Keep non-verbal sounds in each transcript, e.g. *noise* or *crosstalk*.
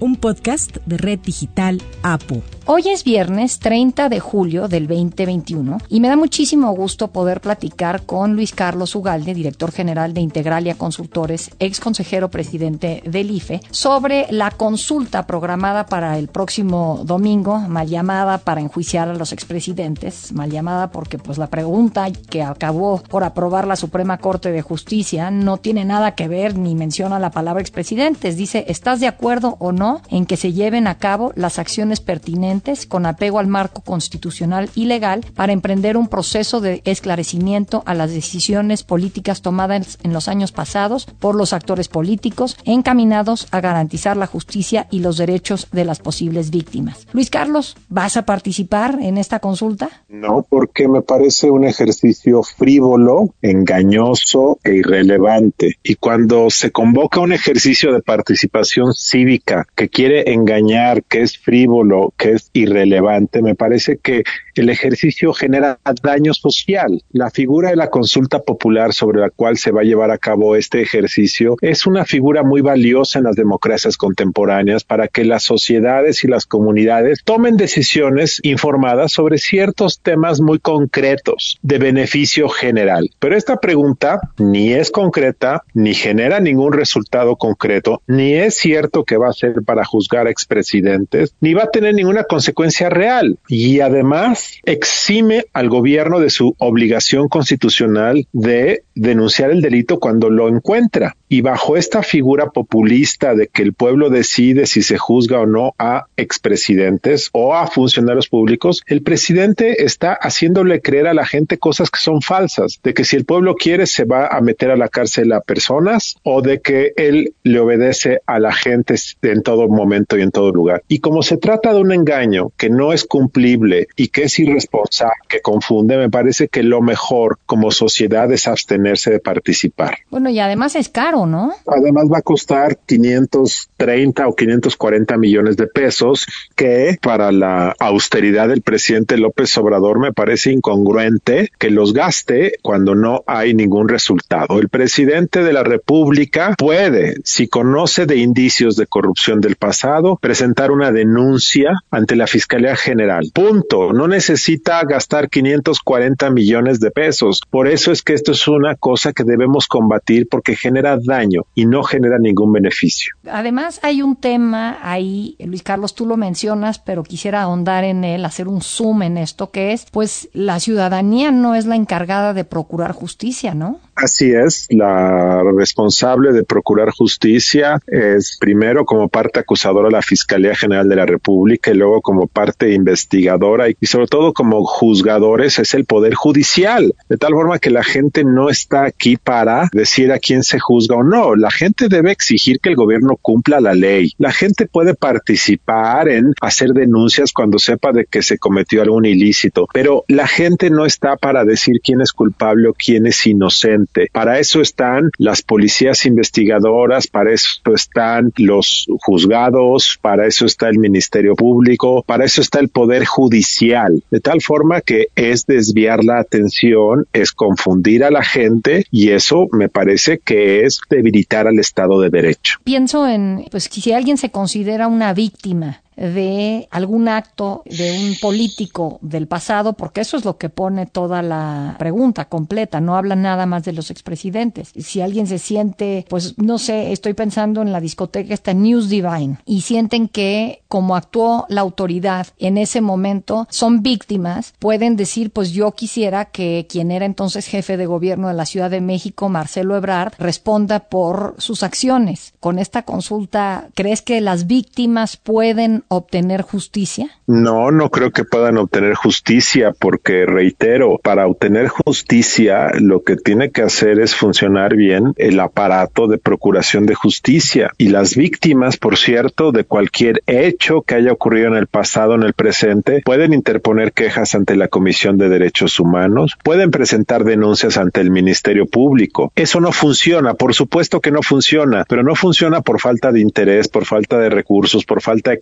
un podcast de Red Digital APU. Hoy es viernes 30 de julio del 2021 y me da muchísimo gusto poder platicar con Luis Carlos Ugalde, director general de Integralia Consultores, ex consejero presidente del IFE, sobre la consulta programada para el próximo domingo, mal llamada para enjuiciar a los expresidentes, mal llamada porque pues la pregunta que acabó por aprobar la Suprema Corte de Justicia no tiene nada que ver ni menciona la palabra expresidentes. Dice, ¿estás de acuerdo o no en que se lleven a cabo las acciones pertinentes con apego al marco constitucional y legal para emprender un proceso de esclarecimiento a las decisiones políticas tomadas en los años pasados por los actores políticos encaminados a garantizar la justicia y los derechos de las posibles víctimas. Luis Carlos, ¿vas a participar en esta consulta? No, porque me parece un ejercicio frívolo, engañoso e irrelevante. Y cuando se convoca un ejercicio de participación cívica que quiere engañar, que es frívolo, que es irrelevante. Me parece que el ejercicio genera daño social. La figura de la consulta popular sobre la cual se va a llevar a cabo este ejercicio es una figura muy valiosa en las democracias contemporáneas para que las sociedades y las comunidades tomen decisiones informadas sobre ciertos temas muy concretos de beneficio general. Pero esta pregunta ni es concreta, ni genera ningún resultado concreto, ni es cierto que va a ser para juzgar expresidentes, ni va a tener ninguna consecuencia real. Y además exime al gobierno de su obligación constitucional de denunciar el delito cuando lo encuentra. Y bajo esta figura populista de que el pueblo decide si se juzga o no a expresidentes o a funcionarios públicos, el presidente está haciéndole creer a la gente cosas que son falsas, de que si el pueblo quiere se va a meter a la cárcel a personas o de que él le obedece a la gente en todo momento y en todo lugar. Y como se trata de un engaño que no es cumplible y que es irresponsable, que confunde, me parece que lo mejor como sociedad es abstenerse de participar. Bueno, y además es caro, ¿no? Además va a costar 530 o 540 millones de pesos, que para la austeridad del presidente López Obrador me parece incongruente que los gaste cuando no hay ningún resultado. El presidente de la República puede, si conoce de indicios de corrupción del pasado, presentar una denuncia ante la Fiscalía General. Punto. No necesita gastar 540 millones de pesos. Por eso es que esto es una cosa que debemos combatir porque genera daño y no genera ningún beneficio. Además, hay un tema ahí, Luis Carlos, tú lo mencionas, pero quisiera ahondar en él, hacer un zoom en esto, que es, pues, la ciudadanía no es la encargada de procurar justicia, ¿no? Así es, la responsable de procurar justicia es primero como parte acusadora la Fiscalía General de la República y luego como parte investigadora y sobre todo como juzgadores es el Poder Judicial, de tal forma que la gente no está aquí para decir a quién se juzga o no, la gente debe exigir que el gobierno cumpla la ley, la gente puede participar en hacer denuncias cuando sepa de que se cometió algún ilícito, pero la gente no está para decir quién es culpable o quién es inocente para eso están las policías investigadoras, para eso están los juzgados, para eso está el Ministerio Público, para eso está el Poder Judicial, de tal forma que es desviar la atención, es confundir a la gente y eso me parece que es debilitar al Estado de Derecho. Pienso en, pues si alguien se considera una víctima de algún acto de un político del pasado, porque eso es lo que pone toda la pregunta completa, no habla nada más de los expresidentes. Si alguien se siente, pues no sé, estoy pensando en la discoteca esta News Divine y sienten que como actuó la autoridad en ese momento son víctimas, pueden decir, pues yo quisiera que quien era entonces jefe de gobierno de la Ciudad de México, Marcelo Ebrard, responda por sus acciones. Con esta consulta, ¿crees que las víctimas pueden obtener justicia? No, no creo que puedan obtener justicia porque, reitero, para obtener justicia lo que tiene que hacer es funcionar bien el aparato de procuración de justicia y las víctimas, por cierto, de cualquier hecho que haya ocurrido en el pasado, en el presente, pueden interponer quejas ante la Comisión de Derechos Humanos, pueden presentar denuncias ante el Ministerio Público. Eso no funciona, por supuesto que no funciona, pero no funciona por falta de interés, por falta de recursos, por falta de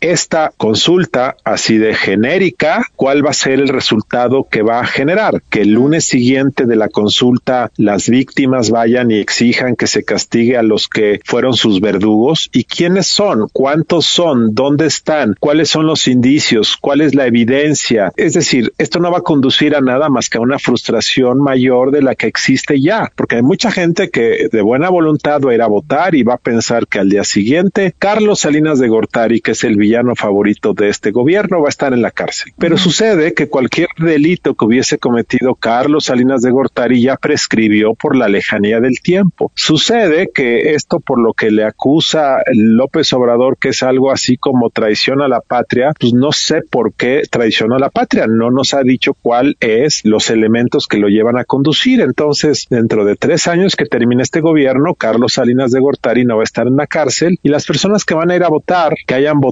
Esta consulta así de genérica, ¿cuál va a ser el resultado que va a generar? Que el lunes siguiente de la consulta las víctimas vayan y exijan que se castigue a los que fueron sus verdugos. Y quiénes son, cuántos son, dónde están, cuáles son los indicios, cuál es la evidencia. Es decir, esto no va a conducir a nada más que a una frustración mayor de la que existe ya, porque hay mucha gente que de buena voluntad va a ir a votar y va a pensar que al día siguiente Carlos Salinas de Gortari, que es el villano favorito de este gobierno, va a estar en la cárcel. Pero sucede que cualquier delito que hubiese cometido Carlos Salinas de Gortari ya prescribió por la lejanía del tiempo. Sucede que esto por lo que le acusa López Obrador, que es algo así como traición a la patria, pues no sé por qué traicionó a la patria. No nos ha dicho cuál es los elementos que lo llevan a conducir. Entonces, dentro de tres años que termine este gobierno, Carlos Salinas de Gortari no va a estar en la cárcel y las personas que van a ir a votar, que hayan votado,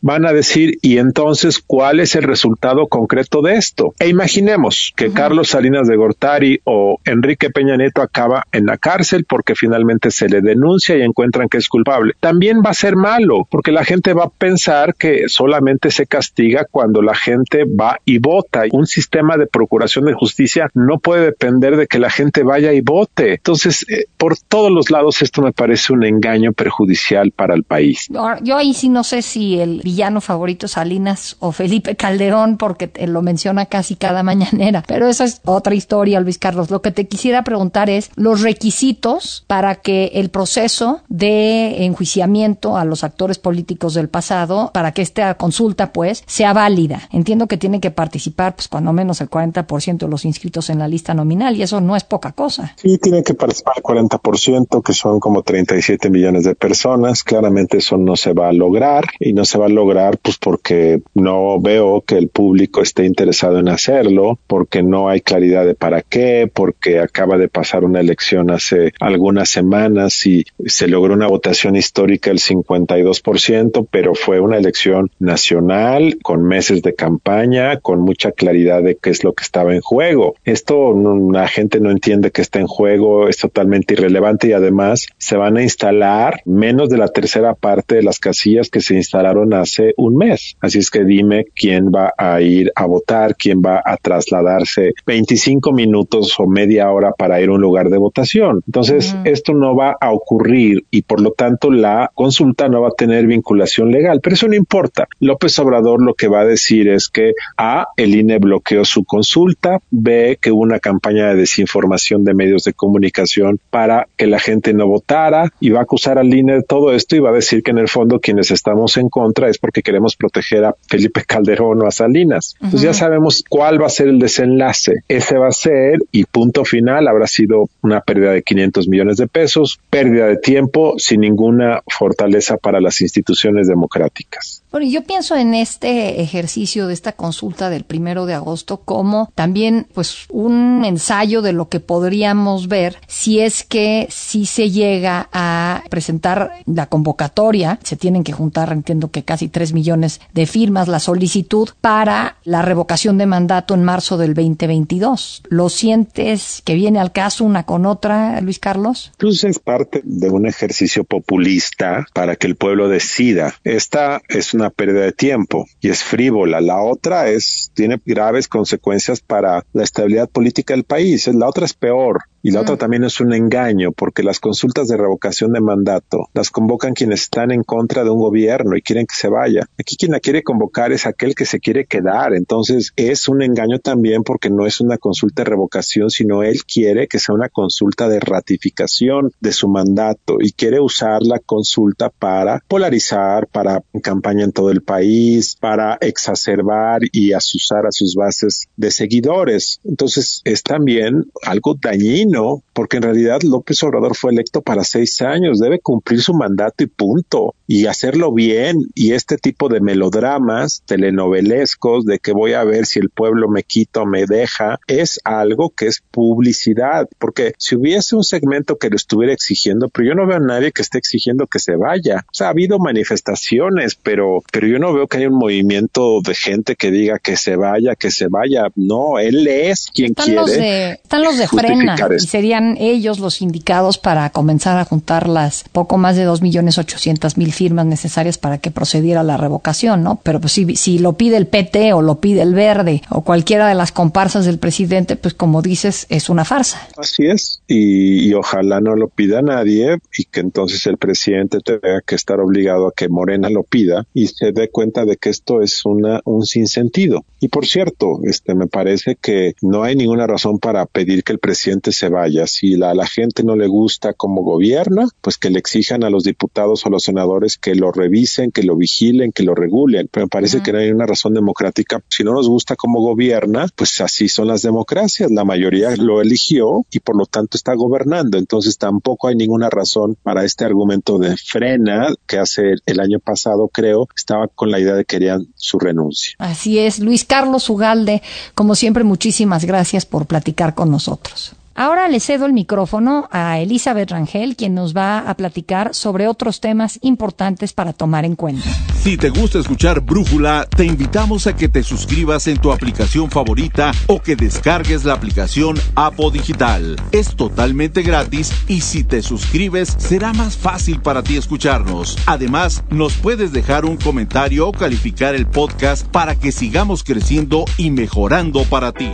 van a decir, y entonces, ¿cuál es el resultado concreto de esto? E imaginemos que Carlos Salinas de Gortari o Enrique Peña Nieto acaba en la cárcel porque finalmente se le denuncia y encuentran que es culpable. También va a ser malo porque la gente va a pensar que solamente se castiga cuando la gente va y vota. Un sistema de procuración de justicia no puede depender de que la gente vaya y vote. Entonces, eh, por todos los lados esto me parece un engaño perjudicial para el país. Yo ahí sí no sé si el villano favorito Salinas o Felipe Calderón porque lo menciona casi cada *laughs* mañanera, pero esa es otra historia, Luis Carlos. Lo que te quisiera preguntar es los requisitos para que el proceso de enjuiciamiento a los actores políticos del pasado, para que esta consulta pues sea válida. Entiendo que tiene que participar pues cuando menos el 40% de los inscritos en la lista nominal y eso no es poca cosa. Sí, tiene que participar el 40%, que son como 37 millones de personas. Claramente eso no se va a lograr y no se va a lograr pues porque no veo que el público esté interesado en hacerlo, porque no hay claridad de para qué, porque acaba de pasar una elección hace algunas semanas y se logró una votación histórica del 52%, pero fue una elección nacional con meses de campaña, con mucha claridad de qué es lo que estaba en juego. Esto la gente no entiende que está en juego, es totalmente irrelevante y además se van a instalar menos de la tercera parte de las casillas que se instalaron hace un mes. Así es que dime quién va a ir a votar, quién va a trasladarse 25 minutos o media hora para ir a un lugar de votación. Entonces, esto no va a ocurrir y por lo tanto la consulta no va a tener vinculación legal, pero eso no importa. López Obrador lo que va a decir es que A, el INE bloqueó su consulta, B, que hubo una campaña de desinformación de medios de comunicación para que la gente no votara y va a acusar al INE de todo esto y va a decir que en el fondo quienes estamos en contra es porque queremos proteger a Felipe Calderón o a Salinas. Entonces ya sabemos cuál va a ser el desenlace. Ese va a ser y punto final habrá sido una pérdida de 500 millones de pesos, pérdida de tiempo sin ninguna fortaleza para las instituciones democráticas. Bueno, yo pienso en este ejercicio de esta consulta del primero de agosto como también pues un ensayo de lo que podríamos ver si es que si se llega a presentar la convocatoria, se tienen que juntar, entiendo que casi tres millones de firmas, la solicitud para la revocación de mandato en marzo del 2022. ¿Lo sientes que viene al caso una con otra, Luis Carlos? Pues es parte de un ejercicio populista para que el pueblo decida. Esta es una pérdida de tiempo y es frívola. La otra es, tiene graves consecuencias para la estabilidad política del país. La otra es peor. Y la otra mm. también es un engaño, porque las consultas de revocación de mandato las convocan quienes están en contra de un gobierno y quieren que se vaya. Aquí quien la quiere convocar es aquel que se quiere quedar. Entonces es un engaño también porque no es una consulta de revocación, sino él quiere que sea una consulta de ratificación de su mandato y quiere usar la consulta para polarizar, para campaña en todo el país, para exacerbar y asusar a sus bases de seguidores. Entonces es también algo dañino porque en realidad López Obrador fue electo para seis años, debe cumplir su mandato y punto. y hacerlo bien y este tipo de melodramas telenovelescos de que voy a ver si el pueblo me quita o me deja es algo que es publicidad, porque si hubiese un segmento que lo estuviera exigiendo, pero yo no veo a nadie que esté exigiendo que se vaya. O sea, ha habido manifestaciones, pero, pero yo no veo que haya un movimiento de gente que diga que se vaya, que se vaya. No, él es quien están quiere. Los de, están los de frena y serían ellos los indicados para comenzar a juntar las poco más de dos millones ochocientas mil firmas necesarias para que procediera la revocación, ¿no? Pero pues si, si lo pide el PT o lo pide el Verde o cualquiera de las comparsas del presidente, pues como dices, es una farsa. Así es, y, y ojalá no lo pida nadie y que entonces el presidente tenga que estar obligado a que Morena lo pida y se dé cuenta de que esto es una, un sinsentido. Y por cierto, este, me parece que no hay ninguna razón para pedir que el presidente se vaya. Si la, a la gente no le gusta cómo gobierna, pues que le exijan a los diputados o los senadores que lo revisen, que lo vigilen, que lo regulen. Pero me parece uh -huh. que no hay una razón democrática. Si no nos gusta cómo gobierna, pues así son las democracias. La mayoría lo eligió y por lo tanto está gobernando. Entonces tampoco hay ninguna razón para este argumento de frena que hace el año pasado, creo, estaba con la idea de que querían su renuncia. Así es, Luis Carlos Ugalde, como siempre, muchísimas gracias por platicar con nosotros. Ahora le cedo el micrófono a Elizabeth Rangel, quien nos va a platicar sobre otros temas importantes para tomar en cuenta. Si te gusta escuchar Brújula, te invitamos a que te suscribas en tu aplicación favorita o que descargues la aplicación Apo Digital. Es totalmente gratis y si te suscribes será más fácil para ti escucharnos. Además, nos puedes dejar un comentario o calificar el podcast para que sigamos creciendo y mejorando para ti.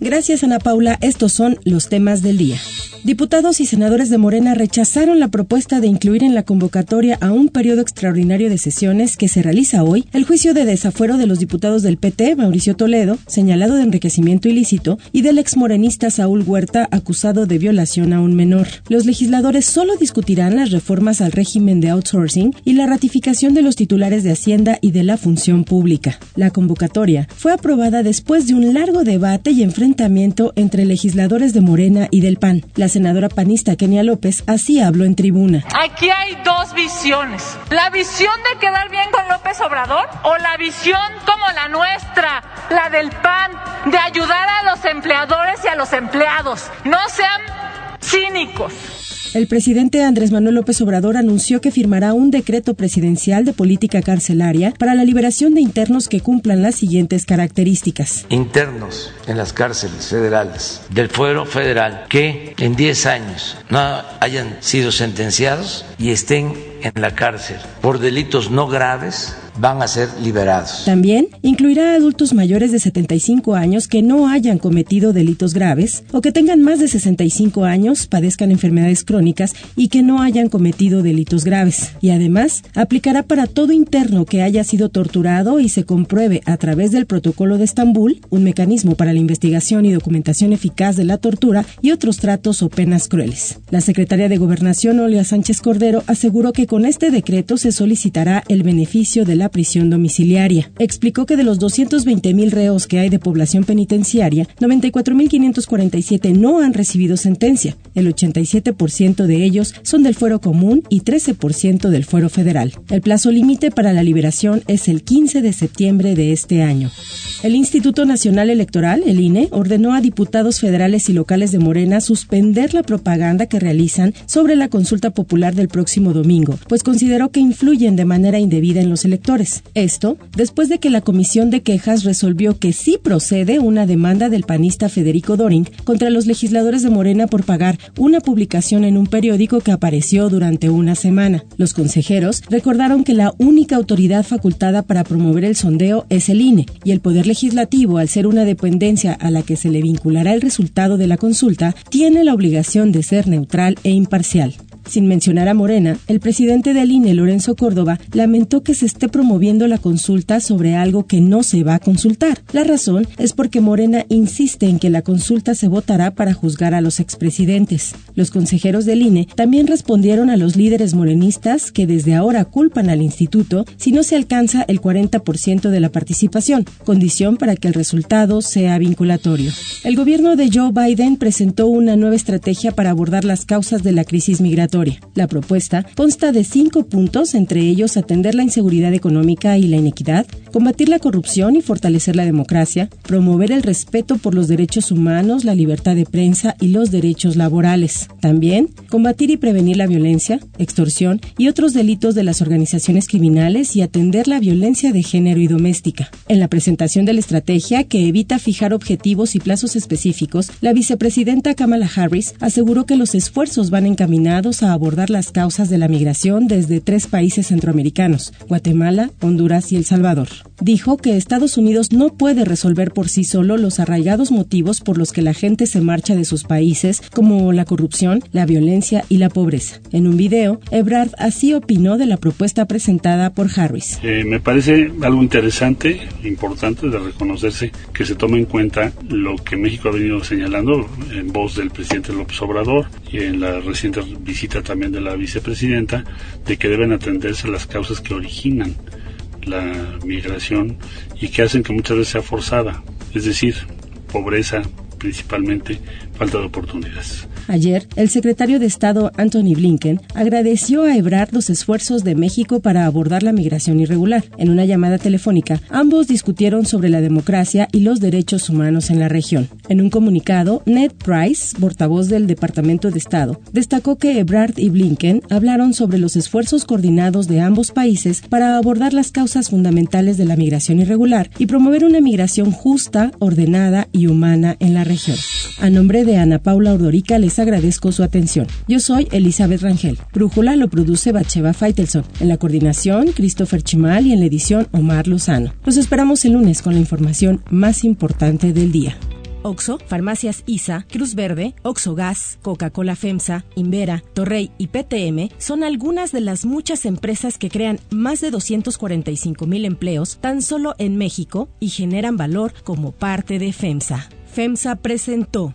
Gracias, Ana Paula. Estos son los temas del día. Diputados y senadores de Morena rechazaron la propuesta de incluir en la convocatoria a un periodo extraordinario de sesiones que se realiza hoy el juicio de desafuero de los diputados del PT, Mauricio Toledo, señalado de enriquecimiento ilícito, y del exmorenista Saúl Huerta, acusado de violación a un menor. Los legisladores solo discutirán las reformas al régimen de outsourcing y la ratificación de los titulares de Hacienda y de la función pública. La convocatoria fue aprobada después de un largo debate y enfrentamiento entre legisladores de Morena y del PAN. La senadora panista Kenia López así habló en tribuna. Aquí hay dos visiones. La visión de quedar bien con López Obrador o la visión como la nuestra, la del PAN, de ayudar a los empleadores y a los empleados. No sean cínicos. El presidente Andrés Manuel López Obrador anunció que firmará un decreto presidencial de política carcelaria para la liberación de internos que cumplan las siguientes características. Internos en las cárceles federales del fuero federal que en 10 años no hayan sido sentenciados y estén en la cárcel por delitos no graves van a ser liberados. También incluirá a adultos mayores de 75 años que no hayan cometido delitos graves o que tengan más de 65 años, padezcan enfermedades crónicas y que no hayan cometido delitos graves. Y además, aplicará para todo interno que haya sido torturado y se compruebe a través del protocolo de Estambul, un mecanismo para la investigación y documentación eficaz de la tortura y otros tratos o penas crueles. La secretaria de Gobernación, Olga Sánchez Cordero, aseguró que con este decreto se solicitará el beneficio de la prisión domiciliaria. Explicó que de los 220 mil reos que hay de población penitenciaria, 94.547 no han recibido sentencia. El 87% de ellos son del fuero común y 13% del fuero federal. El plazo límite para la liberación es el 15 de septiembre de este año. El Instituto Nacional Electoral, el INE, ordenó a diputados federales y locales de Morena suspender la propaganda que realizan sobre la consulta popular del próximo domingo, pues consideró que influyen de manera indebida en los electores. Esto después de que la Comisión de Quejas resolvió que sí procede una demanda del panista Federico Doring contra los legisladores de Morena por pagar una publicación en un periódico que apareció durante una semana. Los consejeros recordaron que la única autoridad facultada para promover el sondeo es el INE y el Poder Legislativo, al ser una dependencia a la que se le vinculará el resultado de la consulta, tiene la obligación de ser neutral e imparcial. Sin mencionar a Morena, el presidente del INE, Lorenzo Córdoba, lamentó que se esté promoviendo la consulta sobre algo que no se va a consultar. La razón es porque Morena insiste en que la consulta se votará para juzgar a los expresidentes. Los consejeros del INE también respondieron a los líderes morenistas que desde ahora culpan al instituto si no se alcanza el 40% de la participación, condición para que el resultado sea vinculatorio. El gobierno de Joe Biden presentó una nueva estrategia para abordar las causas de la crisis migratoria La propuesta consta de cinco puntos, entre ellos atender la inseguridad económica y la inequidad, combatir la corrupción y fortalecer la democracia, promover el respeto por los derechos humanos, la libertad de prensa y los derechos laborales. También combatir y prevenir la violencia, extorsión y otros delitos de las organizaciones criminales y atender la violencia de género y doméstica. En la presentación de la estrategia, que evita fijar objetivos y plazos específicos, la vicepresidenta Kamala Harris aseguró que los esfuerzos van encaminados a abordar las causas de la migración desde tres países centroamericanos, Guatemala, Honduras y El Salvador. Dijo que Estados Unidos no puede resolver por sí solo los arraigados motivos por los que la gente se marcha de sus países, como la corrupción, la violencia y la pobreza. En un video, Ebrard así opinó de la propuesta presentada por Harris. Eh, me parece algo interesante, importante de reconocerse que se tome en cuenta lo que México ha venido señalando en voz del presidente López Obrador y en la reciente visita también de la vicepresidenta, de que deben atenderse las causas que originan la migración y que hacen que muchas veces sea forzada, es decir, pobreza principalmente, falta de oportunidades. Ayer, el secretario de Estado Anthony Blinken agradeció a Ebrard los esfuerzos de México para abordar la migración irregular. En una llamada telefónica, ambos discutieron sobre la democracia y los derechos humanos en la región. En un comunicado, Ned Price, portavoz del Departamento de Estado, destacó que Ebrard y Blinken hablaron sobre los esfuerzos coordinados de ambos países para abordar las causas fundamentales de la migración irregular y promover una migración justa, ordenada y humana en la región. A nombre Ana Paula Ordorica les agradezco su atención. Yo soy Elizabeth Rangel. Brújula lo produce Bacheva Faitelson. En la coordinación, Christopher Chimal y en la edición, Omar Lozano. Los esperamos el lunes con la información más importante del día. Oxo, Farmacias ISA, Cruz Verde, Oxo Gas, Coca-Cola FEMSA, Invera, Torrey y PTM son algunas de las muchas empresas que crean más de 245 mil empleos tan solo en México y generan valor como parte de FEMSA. FEMSA presentó